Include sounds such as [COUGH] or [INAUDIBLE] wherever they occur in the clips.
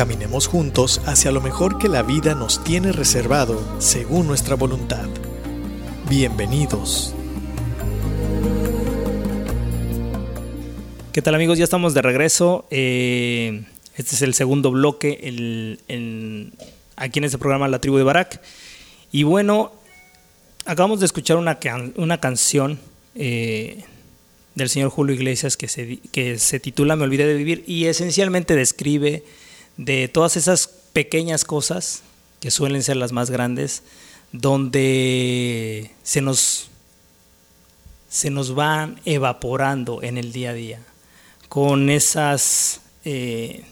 Caminemos juntos hacia lo mejor que la vida nos tiene reservado según nuestra voluntad. Bienvenidos. ¿Qué tal amigos? Ya estamos de regreso. Eh, este es el segundo bloque aquí en este programa La Tribu de Barak. Y bueno, acabamos de escuchar una, una canción eh, del señor Julio Iglesias que se, que se titula Me olvidé de vivir y esencialmente describe de todas esas pequeñas cosas que suelen ser las más grandes, donde se nos, se nos van evaporando en el día a día, con esas eh,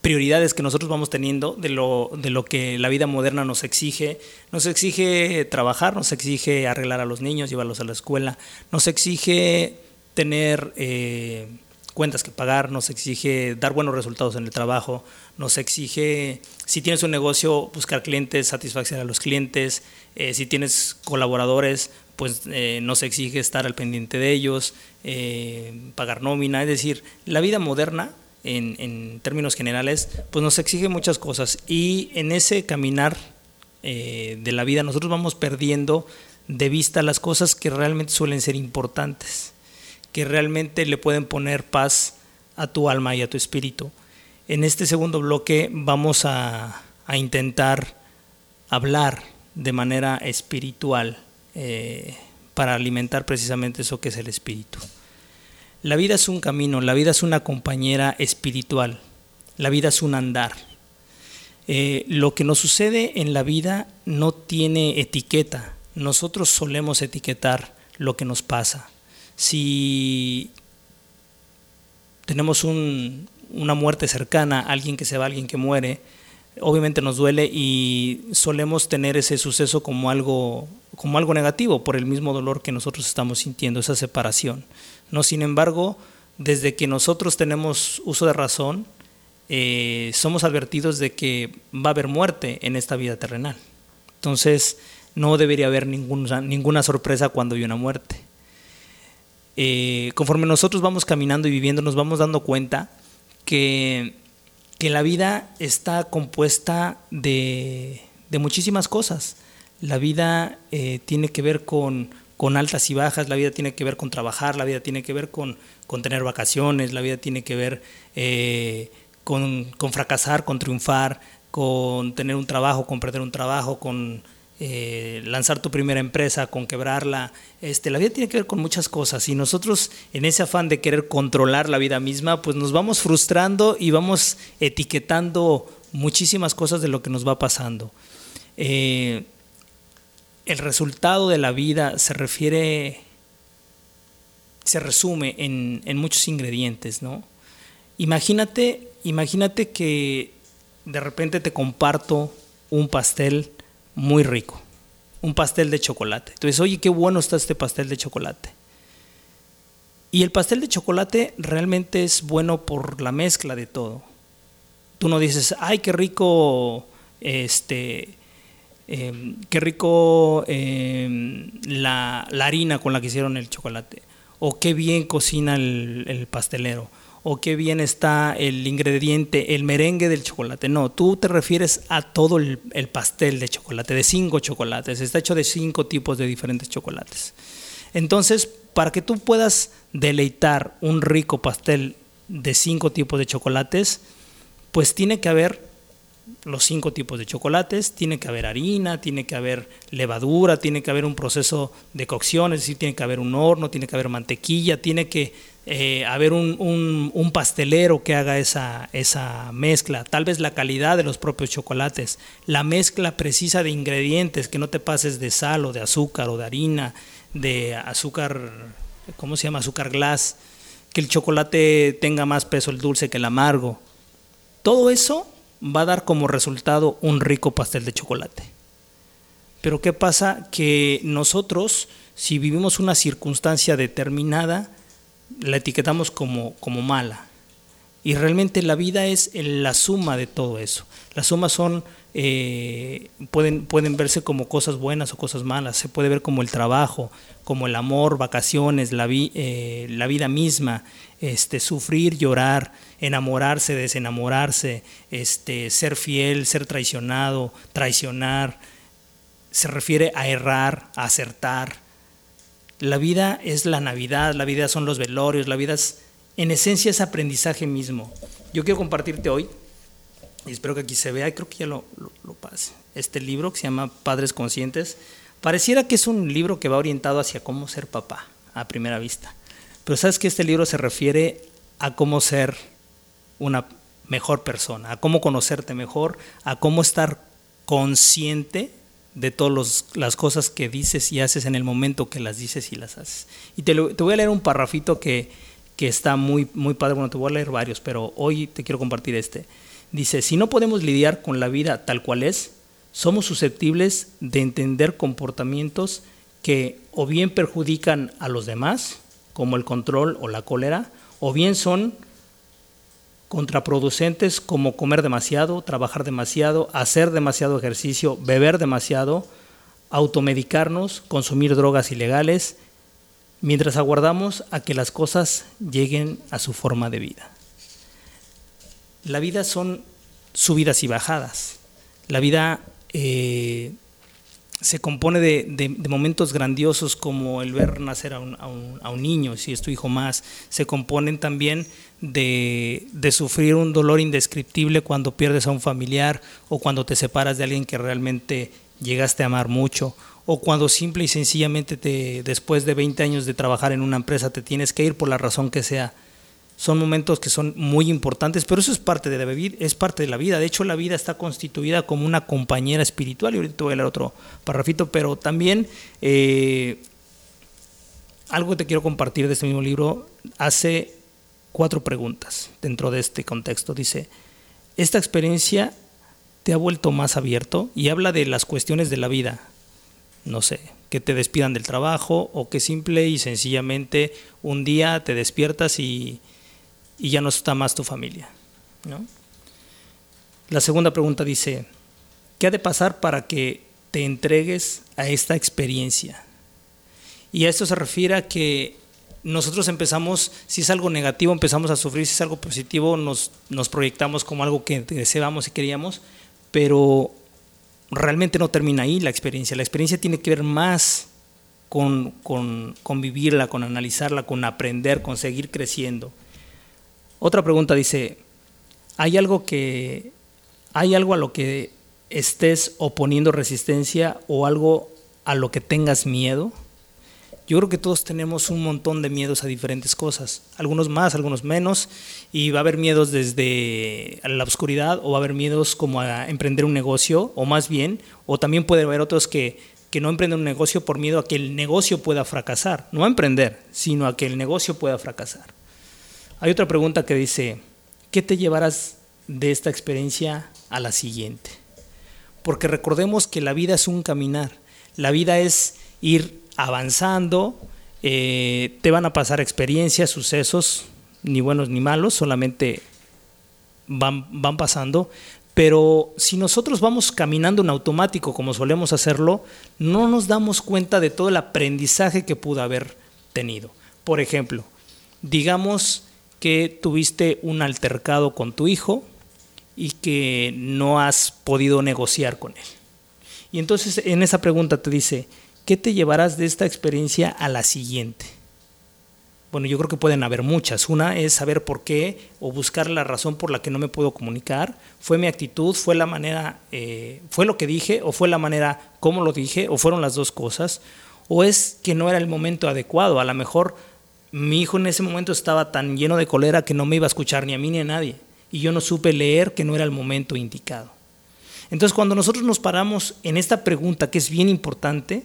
prioridades que nosotros vamos teniendo, de lo, de lo que la vida moderna nos exige. Nos exige trabajar, nos exige arreglar a los niños, llevarlos a la escuela, nos exige tener eh, cuentas que pagar, nos exige dar buenos resultados en el trabajo, nos exige, si tienes un negocio, buscar clientes, satisfacer a los clientes, eh, si tienes colaboradores, pues eh, nos exige estar al pendiente de ellos, pagar nómina, es decir, la vida moderna en, términos generales, pues nos exige muchas cosas. Y en ese caminar eh, de la vida nosotros vamos perdiendo de vista las cosas que realmente suelen ser importantes, que realmente le pueden poner paz a tu alma y a tu espíritu. En este segundo bloque vamos a, intentar hablar de manera espiritual eh, para alimentar precisamente eso que es el espíritu. La vida es un camino, la vida es una compañera espiritual, la vida es un andar. Eh, lo que nos sucede en la vida no tiene etiqueta, nosotros solemos etiquetar lo que nos pasa. Si tenemos una muerte cercana, alguien que se va, alguien que muere, obviamente nos duele y solemos tener ese suceso como algo, como algo negativo por el mismo dolor que nosotros estamos sintiendo, esa separación. No, sin embargo, desde que nosotros tenemos uso de razón, eh, somos advertidos de que va a haber muerte en esta vida terrenal. Entonces, no debería haber ninguna, ninguna sorpresa cuando hay una muerte. Eh, conforme nosotros vamos caminando y viviendo, nos vamos dando cuenta que, que la vida está compuesta de, de muchísimas cosas. La vida eh, tiene que ver con con altas y bajas, la vida tiene que ver con trabajar, la vida tiene que ver con, con tener vacaciones, la vida tiene que ver eh, con, fracasar, con triunfar, con tener un trabajo, con perder un trabajo, con eh, lanzar tu primera empresa, con quebrarla. Este, la vida tiene que ver con muchas cosas y nosotros en ese afán de querer controlar la vida misma, pues nos vamos frustrando y vamos etiquetando muchísimas cosas de lo que nos va pasando. Eh, el resultado de la vida se refiere, se resume en, muchos ingredientes, ¿no? Imagínate, imagínate que de repente te comparto un pastel muy rico, un pastel de chocolate. Entonces, oye, qué bueno está este pastel de chocolate. Y el pastel de chocolate realmente es bueno por la mezcla de todo. Tú no dices, ay, qué rico este, Em, qué rico em, la, harina con la que hicieron el chocolate, o qué bien cocina el, pastelero, o qué bien está el ingrediente, el merengue del chocolate. No, tú te refieres a todo el, el pastel de chocolate, de cinco chocolates, está hecho de cinco tipos de diferentes chocolates. Entonces, para que tú puedas deleitar un rico pastel de cinco tipos de chocolates, pues tiene que haber los cinco tipos de chocolates, tiene que haber harina, tiene que haber levadura, tiene que haber un proceso de cocción, es decir, tiene que haber un horno, tiene que haber mantequilla, tiene que eh, haber un, pastelero que haga esa, esa mezcla, tal vez la calidad de los propios chocolates, la mezcla precisa de ingredientes, que no te pases de sal o de azúcar o de harina, de azúcar, ¿cómo se llama? Azúcar glass, que el chocolate tenga más peso el dulce que el amargo. Todo eso va a dar como resultado un rico pastel de chocolate. Pero ¿qué pasa? Que nosotros, si vivimos una circunstancia determinada, la etiquetamos como, como mala. Y realmente la vida es la suma de todo eso. Las sumas son, eh, pueden, pueden verse como cosas buenas o cosas malas. Se puede ver como el trabajo, como el amor, vacaciones, la, eh, la vida misma, este, sufrir, llorar, enamorarse, desenamorarse, este, ser fiel, ser traicionado, traicionar. Se refiere a errar, a acertar. La vida es la Navidad, la vida son los velorios, la vida es en esencia es aprendizaje mismo. Yo quiero compartirte hoy, y espero que aquí se vea, creo que ya lo, lo, pase, este libro que se llama Padres Conscientes. Pareciera que es un libro que va orientado hacia cómo ser papá a primera vista. Pero sabes que este libro se refiere a cómo ser una mejor persona, a cómo conocerte mejor, a cómo estar consciente de todas las cosas que dices y haces en el momento que las dices y las haces. Y te, te voy a leer un parrafito que, que está muy, muy padre. Bueno, te voy a leer varios, pero hoy te quiero compartir este. Dice, si no podemos lidiar con la vida tal cual es, somos susceptibles de entender comportamientos que o bien perjudican a los demás, como el control o la cólera, o bien son contraproducentes como comer demasiado, trabajar demasiado, hacer demasiado ejercicio, beber demasiado, automedicarnos, consumir drogas ilegales, mientras aguardamos a que las cosas lleguen a su forma de vida. La vida son subidas y bajadas. La vida eh, se compone de, momentos grandiosos como el ver nacer a un, niño, si es tu hijo más. Se componen también de, de, sufrir un dolor indescriptible cuando pierdes a un familiar o cuando te separas de alguien que realmente llegaste a amar mucho o cuando simple y sencillamente te, después de 20 años de trabajar en una empresa te tienes que ir por la razón que sea. Son momentos que son muy importantes, pero eso es parte de la vida, es parte de la vida. De hecho, la vida está constituida como una compañera espiritual. Y ahorita voy a leer otro parrafito, pero también eh, algo que te quiero compartir de este mismo libro hace cuatro preguntas dentro de este contexto. Dice, esta experiencia te ha vuelto más abierto y habla de las cuestiones de la vida, no sé, que te despidan del trabajo o que simple y sencillamente un día te despiertas y, ya no está más tu familia. La segunda pregunta dice, ¿qué ha de pasar para que te entregues a esta experiencia? Y a esto se refiere que nosotros empezamos, si es algo negativo, empezamos a sufrir, si es algo positivo, nos, nos proyectamos como algo que deseábamos y queríamos, pero realmente no termina ahí la experiencia. La experiencia tiene que ver más con, con, vivirla, con analizarla, con aprender, con seguir creciendo. Otra pregunta dice, ¿hay algo que hay algo a lo que estés oponiendo resistencia o algo a lo que tengas miedo? Yo creo que todos tenemos un montón de miedos a diferentes cosas, algunos más, algunos menos, y va a haber miedos desde la oscuridad o va a haber miedos como a emprender un negocio, o más bien, o también puede haber otros que, que no emprenden un negocio por miedo a que el negocio pueda fracasar, no a emprender, sino a que el negocio pueda fracasar. Hay otra pregunta que dice, ¿qué te llevarás de esta experiencia a la siguiente? Porque recordemos que la vida es un caminar, la vida es ir avanzando, eh, te van a pasar experiencias, sucesos, ni buenos ni malos, solamente van, van pasando. Pero si nosotros vamos caminando en automático como solemos hacerlo, no nos damos cuenta de todo el aprendizaje que pudo haber tenido. Por ejemplo, digamos que tuviste un altercado con tu hijo y que no has podido negociar con él. Y entonces en esa pregunta te dice, ¿qué te llevarás de esta experiencia a la siguiente? Bueno, yo creo que pueden haber muchas. Una es saber por qué o buscar la razón por la que no me puedo comunicar. ¿Fue mi actitud? ¿Fue la manera, eh, fue lo que dije? ¿O fue la manera como lo dije? ¿O fueron las dos cosas? ¿O es que no era el momento adecuado? A lo mejor mi hijo en ese momento estaba tan lleno de cólera que no me iba a escuchar ni a mí ni a nadie. Y yo no supe leer que no era el momento indicado. Entonces, cuando nosotros nos paramos en esta pregunta, que es bien importante,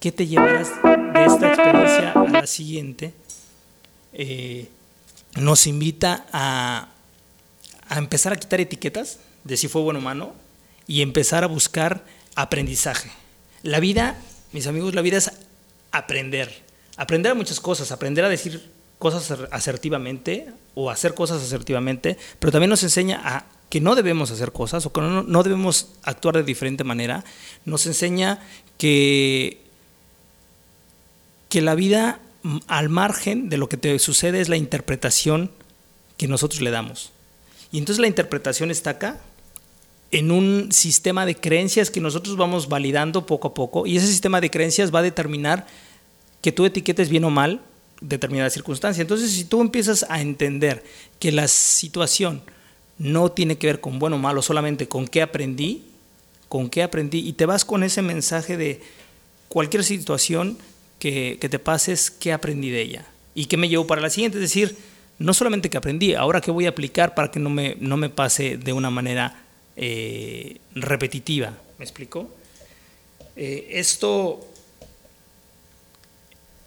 ¿Qué te llevarás de esta experiencia a la siguiente? Eh, nos invita a, a, empezar a quitar etiquetas de si fue bueno o malo y empezar a buscar aprendizaje. La vida, mis amigos, la vida es aprender. Aprender a muchas cosas, aprender a decir cosas asertivamente o hacer cosas asertivamente, pero también nos enseña a que no debemos hacer cosas o que no, no debemos actuar de diferente manera. Nos enseña que, que la vida al margen de lo que te sucede es la interpretación que nosotros le damos. Y entonces la interpretación está acá, en un sistema de creencias que nosotros vamos validando poco a poco, y ese sistema de creencias va a determinar que tú etiquetes bien o mal determinada circunstancia. Entonces, si tú empiezas a entender que la situación no tiene que ver con bueno o malo, solamente con qué aprendí, con qué aprendí, y te vas con ese mensaje de cualquier situación que, te pases, qué aprendí de ella y qué me llevo para la siguiente. Es decir, no solamente que aprendí, ahora qué voy a aplicar para que no me, no me pase de una manera eh, repetitiva. ¿Me explico? Eh, esto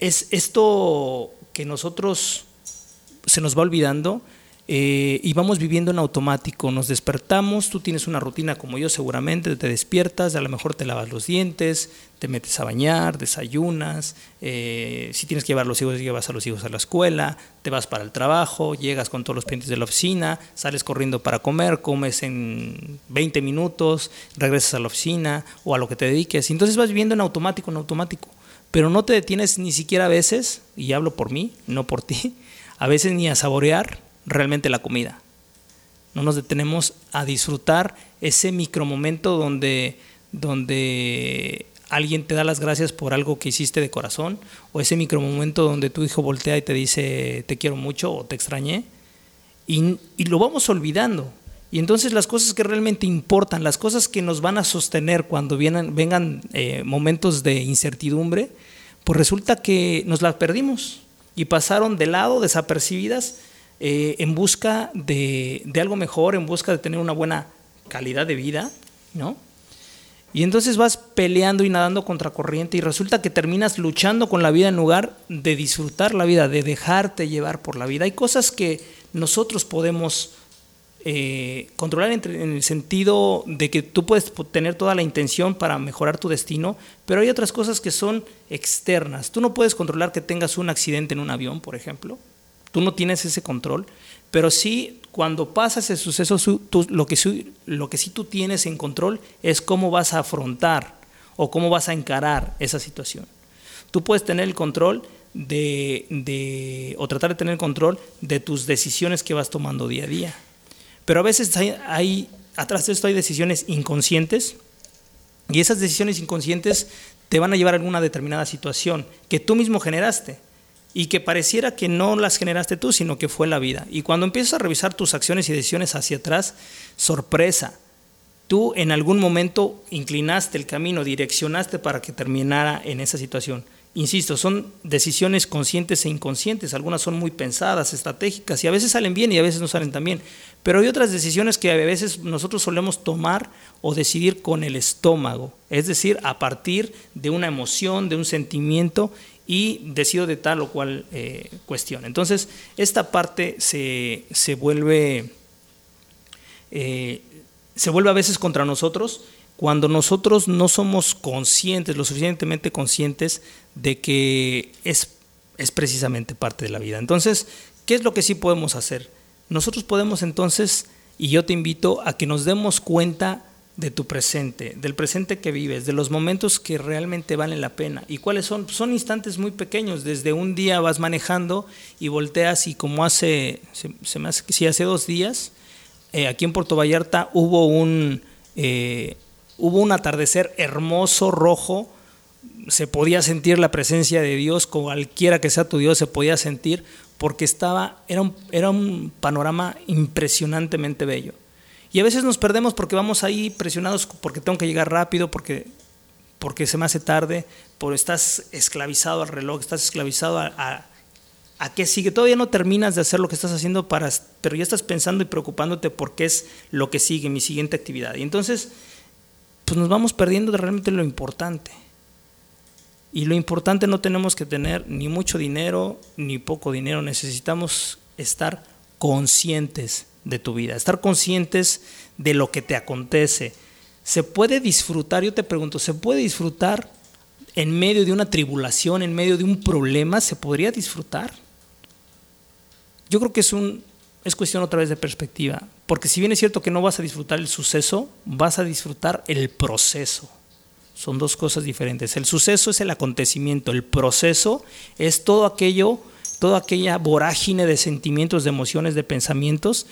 es esto que nosotros se nos va olvidando eh, y vamos viviendo en automático. Nos despertamos, tú tienes una rutina como yo seguramente, te despiertas, a lo mejor te lavas los dientes, te metes a bañar, desayunas, eh, si tienes que llevar a los hijos, llevas a los hijos a la escuela, te vas para el trabajo, llegas con todos los pendientes de la oficina, sales corriendo para comer, comes en 20 minutos, regresas a la oficina o a lo que te dediques. Entonces vas viviendo en automático, en automático. Pero no te detienes ni siquiera a veces, y hablo por mí, no por ti, [LAUGHS] a veces ni a saborear realmente la comida. No nos detenemos a disfrutar ese micromomento donde, donde alguien te da las gracias por algo que hiciste de corazón, o ese micromomento donde tu hijo voltea y te dice te quiero mucho o te extrañé, y, lo vamos olvidando. Y entonces las cosas que realmente importan, las cosas que nos van a sostener cuando vienen, vengan eh, momentos de incertidumbre, pues resulta que nos las perdimos y pasaron de lado, desapercibidas, eh, en busca de, algo mejor, en busca de tener una buena calidad de vida, ¿no? Y entonces vas peleando y nadando contra corriente y resulta que terminas luchando con la vida en lugar de disfrutar la vida, de dejarte llevar por la vida. Hay cosas que nosotros podemos eh, controlar en, el sentido de que tú puedes tener toda la intención para mejorar tu destino, pero hay otras cosas que son externas. Tú no puedes controlar que tengas un accidente en un avión, por ejemplo. Tú no tienes ese control, pero sí cuando pasa ese suceso, lo, que, sí tú tienes en control es cómo vas a afrontar o cómo vas a encarar esa situación. Tú puedes tener el control de, o tratar de tener el control de tus decisiones que vas tomando día a día. Pero a veces hay, atrás de esto hay decisiones inconscientes y esas decisiones inconscientes te van a llevar a alguna determinada situación que tú mismo generaste y que pareciera que no las generaste tú, sino que fue la vida. Y cuando empiezas a revisar tus acciones y decisiones hacia atrás, sorpresa, tú en algún momento inclinaste el camino, direccionaste para que terminara en esa situación. Insisto, son decisiones conscientes e inconscientes, algunas son muy pensadas, estratégicas y a veces salen bien y a veces no salen tan bien, pero hay otras decisiones que a veces nosotros solemos tomar o decidir con el estómago, es decir, a partir de una emoción, de un sentimiento y decido de tal o cual eh, cuestión. Entonces, esta parte se, vuelve, eh, se vuelve a veces contra nosotros cuando nosotros no somos conscientes, lo suficientemente conscientes de que es, es precisamente parte de la vida. Entonces, ¿qué es lo que sí podemos hacer? Nosotros podemos entonces, y yo te invito a que nos demos cuenta de tu presente, del presente que vives, de los momentos que realmente valen la pena. ¿Y cuáles son? Son instantes muy pequeños. Desde un día vas manejando y volteas y como hace, se, me hace, dos días, eh, aquí en Puerto Vallarta hubo un, eh, hubo un atardecer hermoso, rojo, se podía sentir la presencia de Dios, cualquiera que sea tu Dios se podía sentir, porque estaba, era era un panorama impresionantemente bello. Y a veces nos perdemos porque vamos ahí presionados porque tengo que llegar rápido, porque, porque se me hace tarde, por estás esclavizado al reloj, estás esclavizado a, a, qué sigue. Todavía no terminas de hacer lo que estás haciendo, para, pero ya estás pensando y preocupándote por qué es lo que sigue, mi siguiente actividad. Y entonces, pues nos vamos perdiendo realmente lo importante. Y lo importante no tenemos que tener ni mucho dinero ni poco dinero, necesitamos estar conscientes de tu vida, estar conscientes de lo que te acontece. ¿Se puede disfrutar? Yo te pregunto, ¿se puede disfrutar en medio de una tribulación, en medio de un problema? ¿Se podría disfrutar? Yo creo que es un es cuestión otra vez de perspectiva, porque si bien es cierto que no vas a disfrutar el suceso, vas a disfrutar el proceso. Son dos cosas diferentes. El suceso es el acontecimiento, el proceso es todo aquello, toda aquella vorágine de sentimientos, de emociones, de pensamientos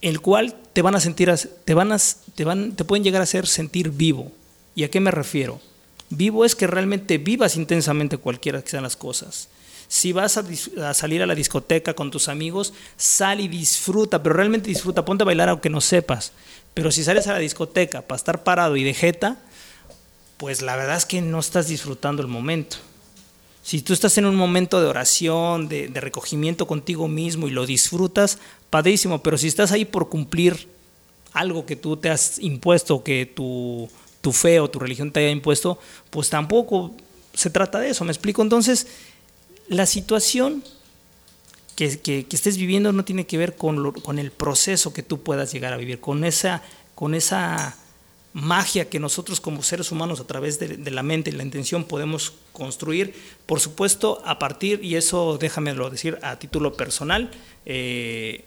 el cual te van a sentir, te, van a, te, van, te pueden llegar a hacer sentir vivo. ¿Y a qué me refiero? Vivo es que realmente vivas intensamente cualquiera que sean las cosas. Si vas a, salir a la discoteca con tus amigos, sal y disfruta, pero realmente disfruta, ponte a bailar aunque no sepas. Pero si sales a la discoteca para estar parado y de pues la verdad es que no estás disfrutando el momento. Si tú estás en un momento de oración, de, recogimiento contigo mismo y lo disfrutas, padrísimo, pero si estás ahí por cumplir algo que tú te has impuesto, que tu fe o tu religión te haya impuesto, pues tampoco se trata de eso, ¿me explico? Entonces, la situación que, que, estés viviendo no tiene que ver con, con el proceso que tú puedas llegar a vivir, con esa, con esa magia que nosotros como seres humanos a través de, la mente y la intención podemos construir, por supuesto, a partir, y eso déjamelo decir a título personal, eh,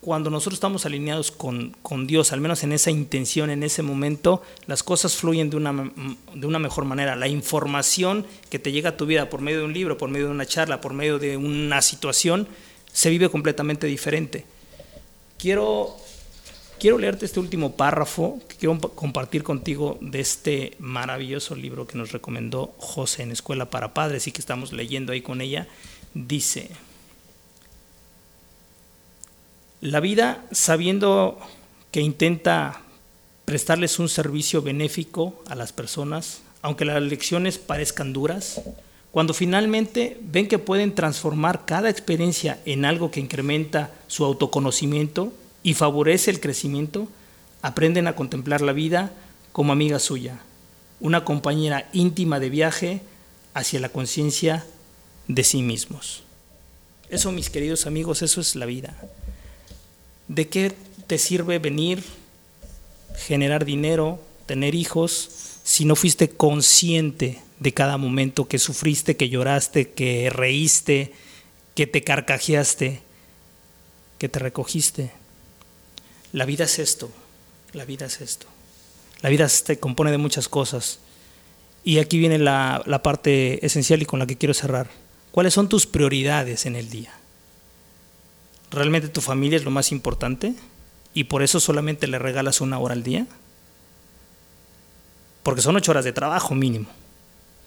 cuando nosotros estamos alineados con, con, Dios, al menos en esa intención, en ese momento, las cosas fluyen de una, de una mejor manera. La información que te llega a tu vida por medio de un libro, por medio de una charla, por medio de una situación, se vive completamente diferente. Quiero Quiero leerte este último párrafo que quiero compartir contigo de este maravilloso libro que nos recomendó José en Escuela para Padres y que estamos leyendo ahí con ella. Dice, la vida sabiendo que intenta prestarles un servicio benéfico a las personas, aunque las lecciones parezcan duras, cuando finalmente ven que pueden transformar cada experiencia en algo que incrementa su autoconocimiento, y favorece el crecimiento, aprenden a contemplar la vida como amiga suya, una compañera íntima de viaje hacia la conciencia de sí mismos. Eso, mis queridos amigos, eso es la vida. ¿De qué te sirve venir, generar dinero, tener hijos, si no fuiste consciente de cada momento que sufriste, que lloraste, que reíste, que te carcajeaste, que te recogiste? La vida es esto, la vida es esto. La vida se compone de muchas cosas. Y aquí viene la, parte esencial y con la que quiero cerrar. ¿Cuáles son tus prioridades en el día? ¿Realmente tu familia es lo más importante? ¿Y por eso solamente le regalas una hora al día? Porque son ocho horas de trabajo mínimo.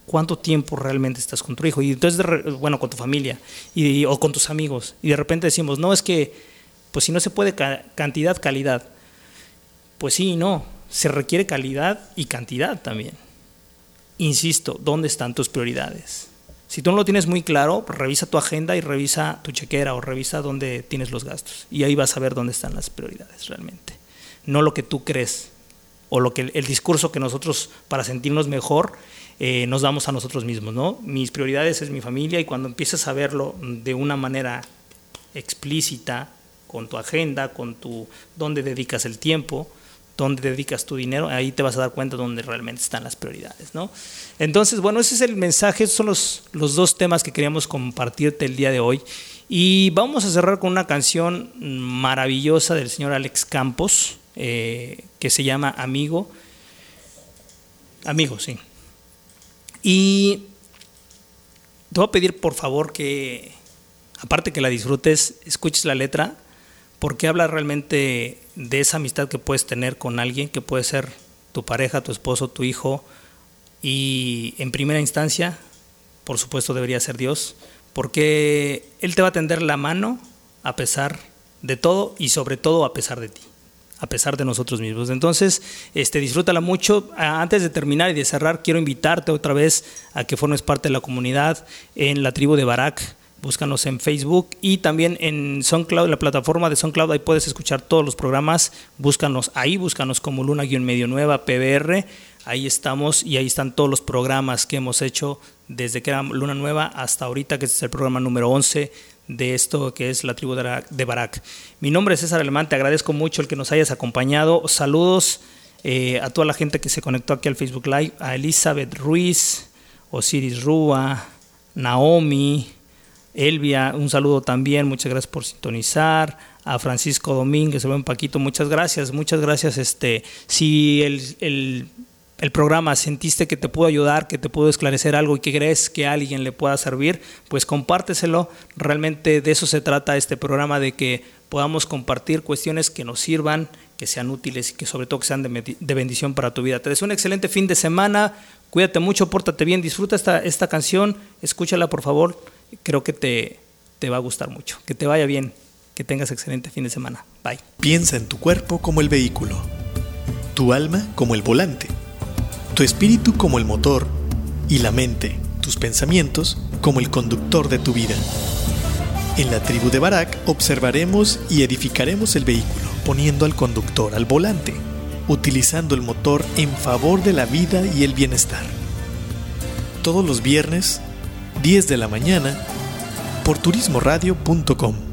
¿Cuánto tiempo realmente estás con tu hijo? Y entonces, bueno, con tu familia y, o con tus amigos. Y de repente decimos, no, es que pues si no se puede cantidad, calidad. Pues sí y no, se requiere calidad y cantidad también. Insisto, ¿dónde están tus prioridades? Si tú no lo tienes muy claro, revisa tu agenda y revisa tu chequera o revisa dónde tienes los gastos. Y ahí vas a ver dónde están las prioridades realmente. No lo que tú crees o lo que el, discurso que nosotros, para sentirnos mejor, eh, nos damos a nosotros mismos. ¿no? Mis prioridades es mi familia y cuando empiezas a verlo de una manera explícita, con tu agenda, con tu dónde dedicas el tiempo, dónde dedicas tu dinero, ahí te vas a dar cuenta dónde realmente están las prioridades, ¿no? Entonces, bueno, ese es el mensaje, esos son los, los dos temas que queríamos compartirte el día de hoy. Y vamos a cerrar con una canción maravillosa del señor Alex Campos, eh, que se llama Amigo. Amigo, sí. Y te voy a pedir por favor que, aparte que la disfrutes, escuches la letra porque habla realmente de esa amistad que puedes tener con alguien, que puede ser tu pareja, tu esposo, tu hijo, y en primera instancia, por supuesto, debería ser Dios, porque Él te va a tender la mano a pesar de todo y sobre todo a pesar de ti, a pesar de nosotros mismos. Entonces, este, disfrútala mucho. Antes de terminar y de cerrar, quiero invitarte otra vez a que formes parte de la comunidad en la tribu de Barak búscanos en Facebook y también en SoundCloud, la plataforma de SoundCloud, ahí puedes escuchar todos los programas, búscanos ahí, búscanos como Luna-Medio Nueva PBR, ahí estamos y ahí están todos los programas que hemos hecho desde que era Luna Nueva hasta ahorita, que este es el programa número 11 de esto que es la tribu de Barak. Mi nombre es César Alemán, te agradezco mucho el que nos hayas acompañado. Saludos eh, a toda la gente que se conectó aquí al Facebook Live, a Elizabeth Ruiz, Osiris Rúa, Naomi, Elvia, un saludo también, muchas gracias por sintonizar. A Francisco Domínguez, el buen Paquito, muchas gracias, muchas gracias. Este, si el, el, programa sentiste que te pudo ayudar, que te pudo esclarecer algo y que crees que a alguien le pueda servir, pues compárteselo. Realmente de eso se trata este programa, de que podamos compartir cuestiones que nos sirvan, que sean útiles y que sobre todo que sean de, de bendición para tu vida. Te deseo un excelente fin de semana, cuídate mucho, pórtate bien, disfruta esta, esta canción, escúchala por favor creo que te, te va a gustar mucho. Que te vaya bien, que tengas excelente fin de semana. Bye. Piensa en tu cuerpo como el vehículo, tu alma como el volante, tu espíritu como el motor y la mente, tus pensamientos como el conductor de tu vida. En la tribu de Barak observaremos y edificaremos el vehículo, poniendo al conductor al volante, utilizando el motor en favor de la vida y el bienestar. Todos los viernes 10 de la mañana por turismoradio.com.